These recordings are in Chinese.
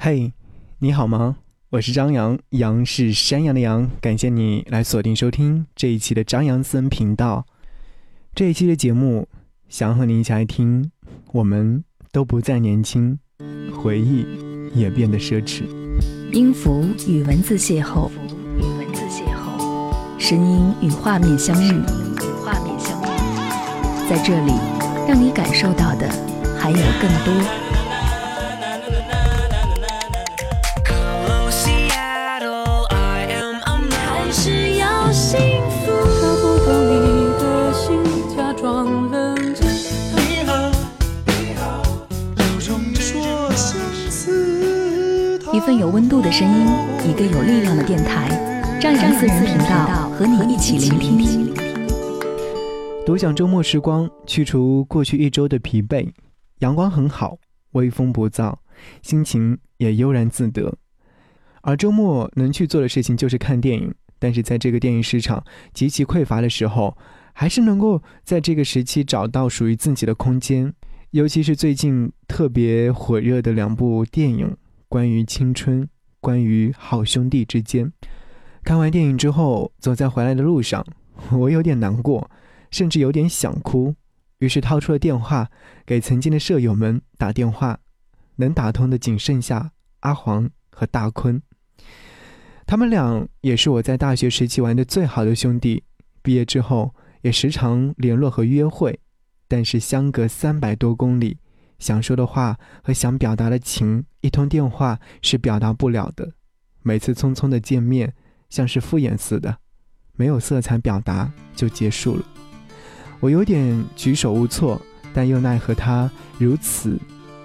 嘿，你好吗？我是张扬，杨是山羊的羊。感谢你来锁定收听这一期的张扬私人频道。这一期的节目，想和你一起来听。我们都不再年轻，回忆也变得奢侈。音符与文字邂逅，与文字邂逅，声音与画面相遇，与画面相遇。在这里，让你感受到的还有更多。份有温度的声音，一个有力量的电台，张扬私人频道和你一起聆听。独享周末时光，去除过去一周的疲惫。阳光很好，微风不燥，心情也悠然自得。而周末能去做的事情就是看电影，但是在这个电影市场极其匮乏的时候，还是能够在这个时期找到属于自己的空间。尤其是最近特别火热的两部电影。关于青春，关于好兄弟之间。看完电影之后，走在回来的路上，我有点难过，甚至有点想哭。于是掏出了电话，给曾经的舍友们打电话。能打通的仅剩下阿黄和大坤。他们俩也是我在大学时期玩的最好的兄弟。毕业之后也时常联络和约会，但是相隔三百多公里。想说的话和想表达的情，一通电话是表达不了的。每次匆匆的见面，像是敷衍似的，没有色彩表达就结束了。我有点举手无措，但又奈何他如此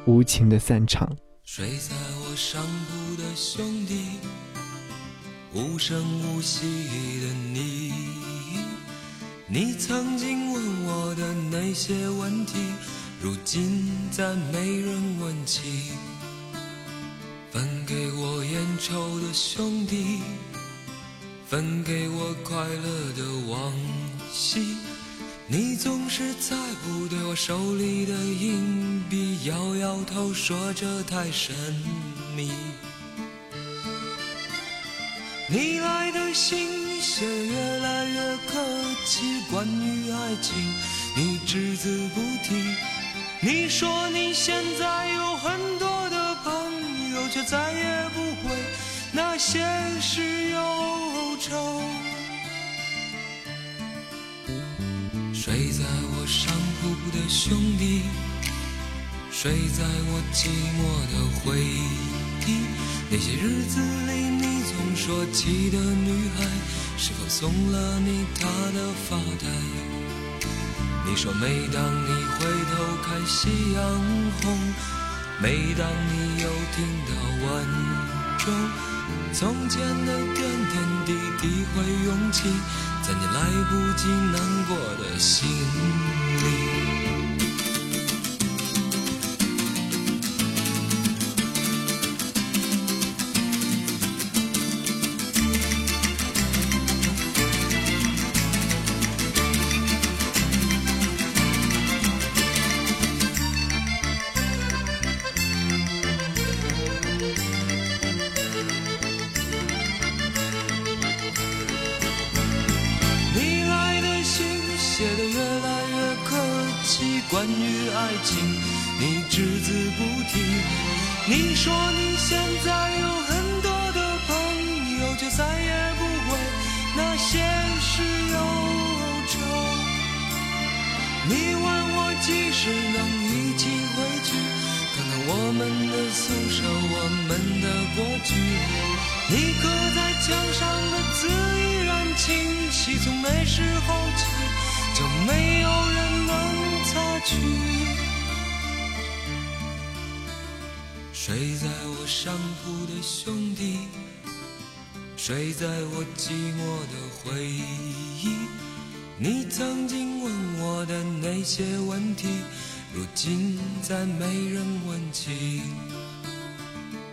无情的散场。睡在我上铺的兄弟，无声无息的你，你曾经问我的那些问题。如今再没人问起，分给我烟抽的兄弟，分给我快乐的往昔。你总是在乎对我手里的硬币，摇摇头说这太神秘。你来的信写越来越客气，关于爱情，你只字不提。你说你现在有很多再也不会那些事忧愁。睡在我上铺的兄弟，睡在我寂寞的回忆。那些日子里你总说起的女孩，是否送了你她的发带？你说，每当你回头看夕阳红，每当你又听到晚钟，从前的点点滴滴会涌起，在你来不及难过的心里。诉说，我们的过去。你刻在墙上的字依然清晰，从那时候起就没有人能。擦去，睡在我上铺的兄弟，睡在我寂寞的回忆。你曾经问我的那些问题，如今再没人问起。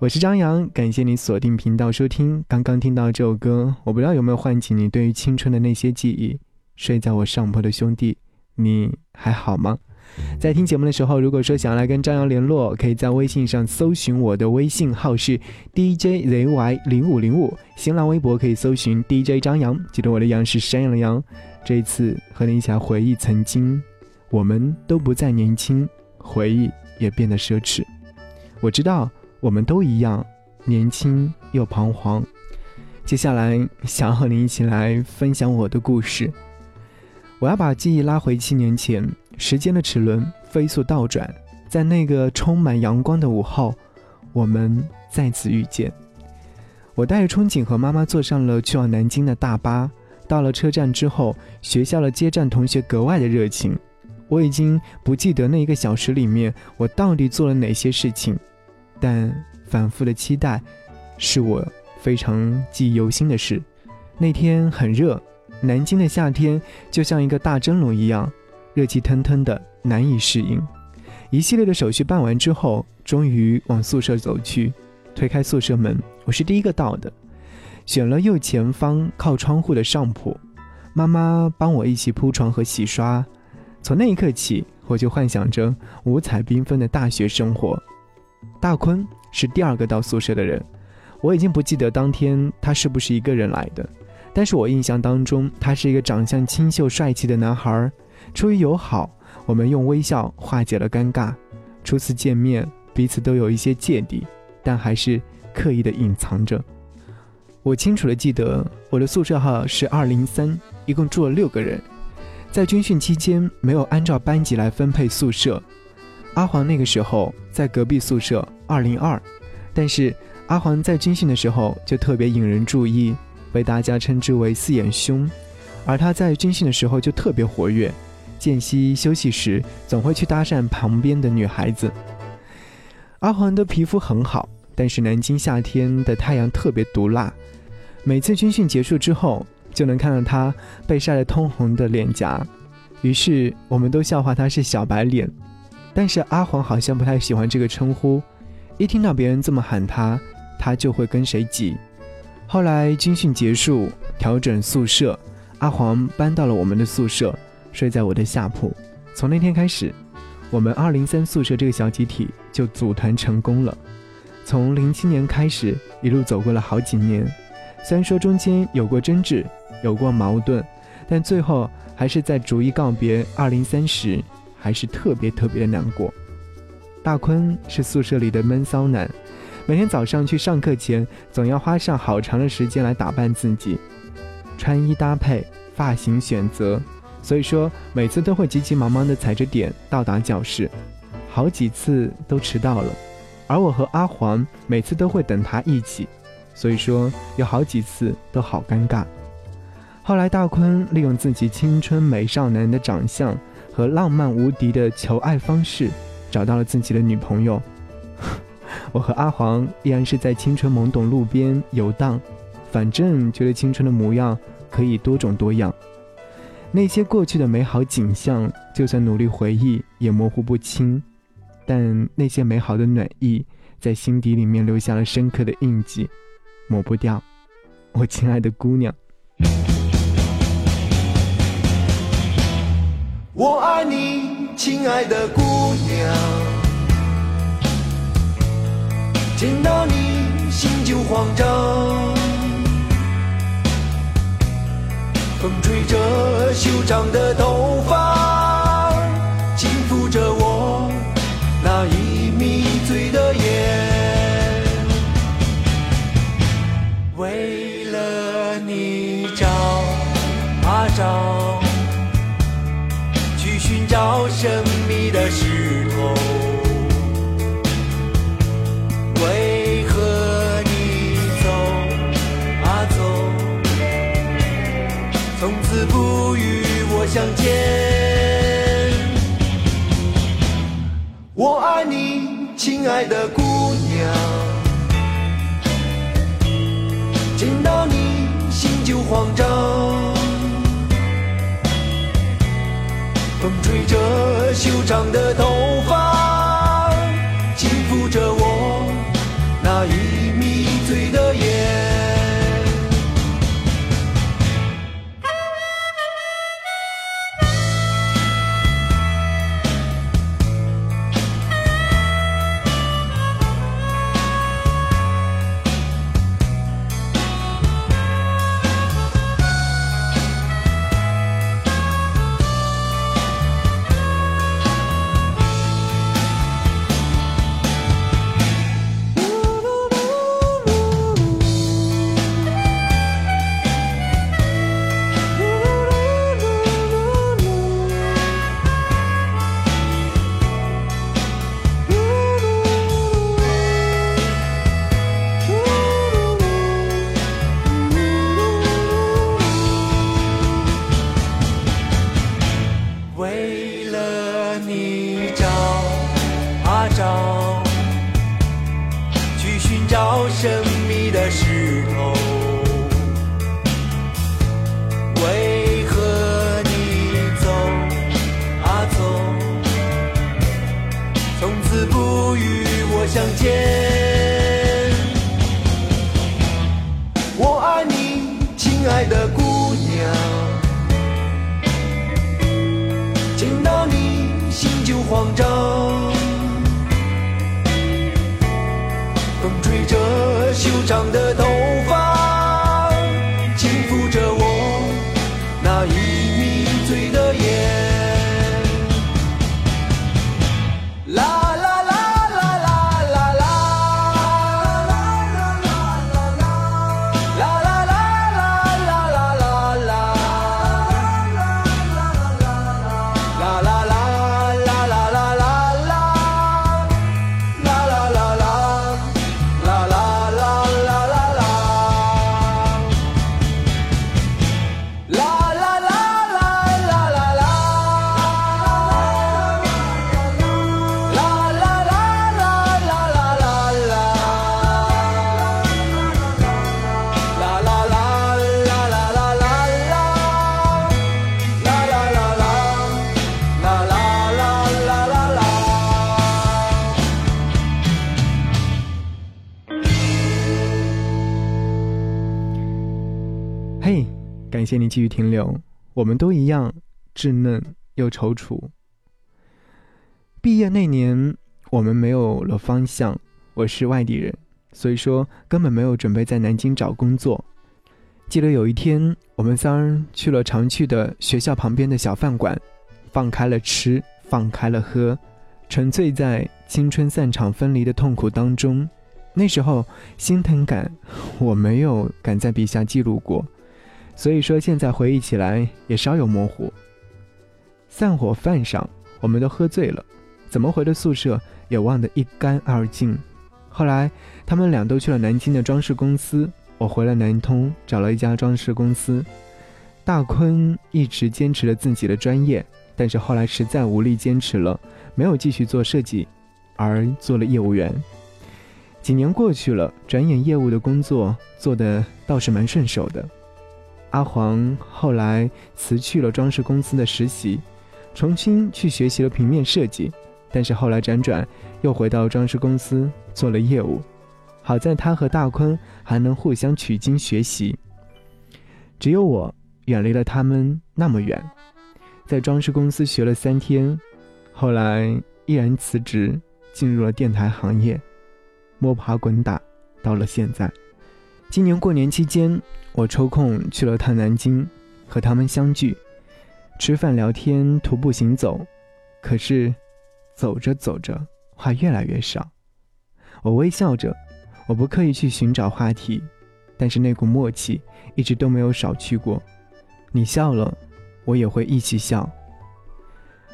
我是张扬，感谢你锁定频道收听。刚刚听到这首歌，我不知道有没有唤起你对于青春的那些记忆。睡在我上铺的兄弟，你还好吗？在听节目的时候，如果说想要来跟张扬联络，可以在微信上搜寻我的微信号是 DJZY 零五零五，新浪微博可以搜寻 DJ 张扬。记得我的杨是山羊的羊。这一次和你一起来回忆曾经，我们都不再年轻，回忆也变得奢侈。我知道我们都一样，年轻又彷徨。接下来想和你一起来分享我的故事。我要把记忆拉回七年前。时间的齿轮飞速倒转，在那个充满阳光的午后，我们再次遇见。我带着憧憬和妈妈坐上了去往南京的大巴。到了车站之后，学校的接站同学格外的热情。我已经不记得那一个小时里面我到底做了哪些事情，但反复的期待，是我非常记忆犹新的事。那天很热，南京的夏天就像一个大蒸笼一样。热气腾腾的，难以适应。一系列的手续办完之后，终于往宿舍走去。推开宿舍门，我是第一个到的，选了右前方靠窗户的上铺。妈妈帮我一起铺床和洗刷。从那一刻起，我就幻想着五彩缤纷的大学生活。大坤是第二个到宿舍的人，我已经不记得当天他是不是一个人来的，但是我印象当中，他是一个长相清秀帅气的男孩。出于友好，我们用微笑化解了尴尬。初次见面，彼此都有一些芥蒂，但还是刻意的隐藏着。我清楚的记得，我的宿舍号是二零三，一共住了六个人。在军训期间，没有按照班级来分配宿舍。阿黄那个时候在隔壁宿舍二零二，但是阿黄在军训的时候就特别引人注意，被大家称之为四眼兄。而他在军训的时候就特别活跃。间隙休息时，总会去搭讪旁边的女孩子。阿黄的皮肤很好，但是南京夏天的太阳特别毒辣，每次军训结束之后，就能看到他被晒得通红的脸颊。于是我们都笑话他是小白脸，但是阿黄好像不太喜欢这个称呼，一听到别人这么喊他，他就会跟谁挤。后来军训结束，调整宿舍，阿黄搬到了我们的宿舍。睡在我的下铺。从那天开始，我们二零三宿舍这个小集体就组团成功了。从零七年开始，一路走过了好几年。虽然说中间有过争执，有过矛盾，但最后还是在逐一告别二零三时，还是特别特别的难过。大坤是宿舍里的闷骚男，每天早上去上课前，总要花上好长的时间来打扮自己，穿衣搭配、发型选择。所以说，每次都会急急忙忙的踩着点到达教室，好几次都迟到了。而我和阿黄每次都会等他一起，所以说有好几次都好尴尬。后来大坤利用自己青春美少男的长相和浪漫无敌的求爱方式，找到了自己的女朋友。我和阿黄依然是在青春懵懂路边游荡，反正觉得青春的模样可以多种多样。那些过去的美好景象，就算努力回忆也模糊不清，但那些美好的暖意在心底里面留下了深刻的印记，抹不掉。我亲爱的姑娘，我爱你，亲爱的姑娘，见到你心就慌张。风吹着修长的头发，轻抚着我寻找神秘的石头。为何你走啊走，从此不与我相见，我爱。你，亲爱的姑娘，见到你心就慌张。风吹着修长的头发，轻抚着我那已迷醉的眼。爱的姑娘。见到你心就慌张，风吹着修长的嘿，感谢你继续停留。我们都一样，稚嫩又踌躇。毕业那年，我们没有了方向。我是外地人，所以说根本没有准备在南京找工作。记得有一天，我们三人去了常去的学校旁边的小饭馆，放开了吃，放开了喝，沉醉在青春散场分离的痛苦当中。那时候心疼感，我没有敢在笔下记录过。所以说，现在回忆起来也稍有模糊。散伙饭上，我们都喝醉了，怎么回的宿舍也忘得一干二净。后来，他们俩都去了南京的装饰公司，我回了南通，找了一家装饰公司。大坤一直坚持着自己的专业，但是后来实在无力坚持了，没有继续做设计，而做了业务员。几年过去了，转眼业务的工作做得倒是蛮顺手的。阿黄后来辞去了装饰公司的实习，重新去学习了平面设计，但是后来辗转又回到装饰公司做了业务。好在他和大坤还能互相取经学习，只有我远离了他们那么远，在装饰公司学了三天，后来毅然辞职，进入了电台行业，摸爬滚打到了现在。今年过年期间，我抽空去了趟南京，和他们相聚，吃饭聊天，徒步行走。可是，走着走着，话越来越少。我微笑着，我不刻意去寻找话题，但是那股默契一直都没有少去过。你笑了，我也会一起笑。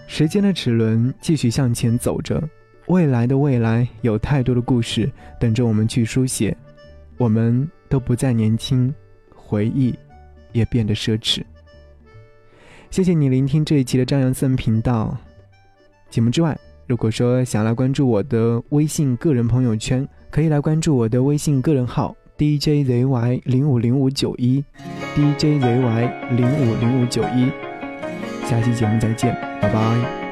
时间的齿轮继续向前走着，未来的未来有太多的故事等着我们去书写。我们都不再年轻，回忆也变得奢侈。谢谢你聆听这一期的张扬森频道。节目之外，如果说想来关注我的微信个人朋友圈，可以来关注我的微信个人号 DJZY 零五零五九一，DJZY 零五零五九一。下期节目再见，拜拜。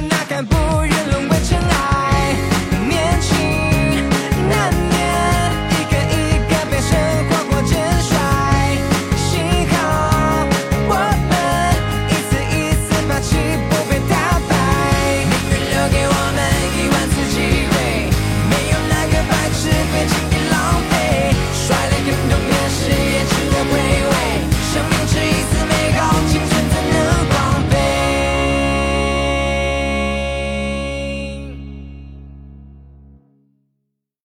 那敢不？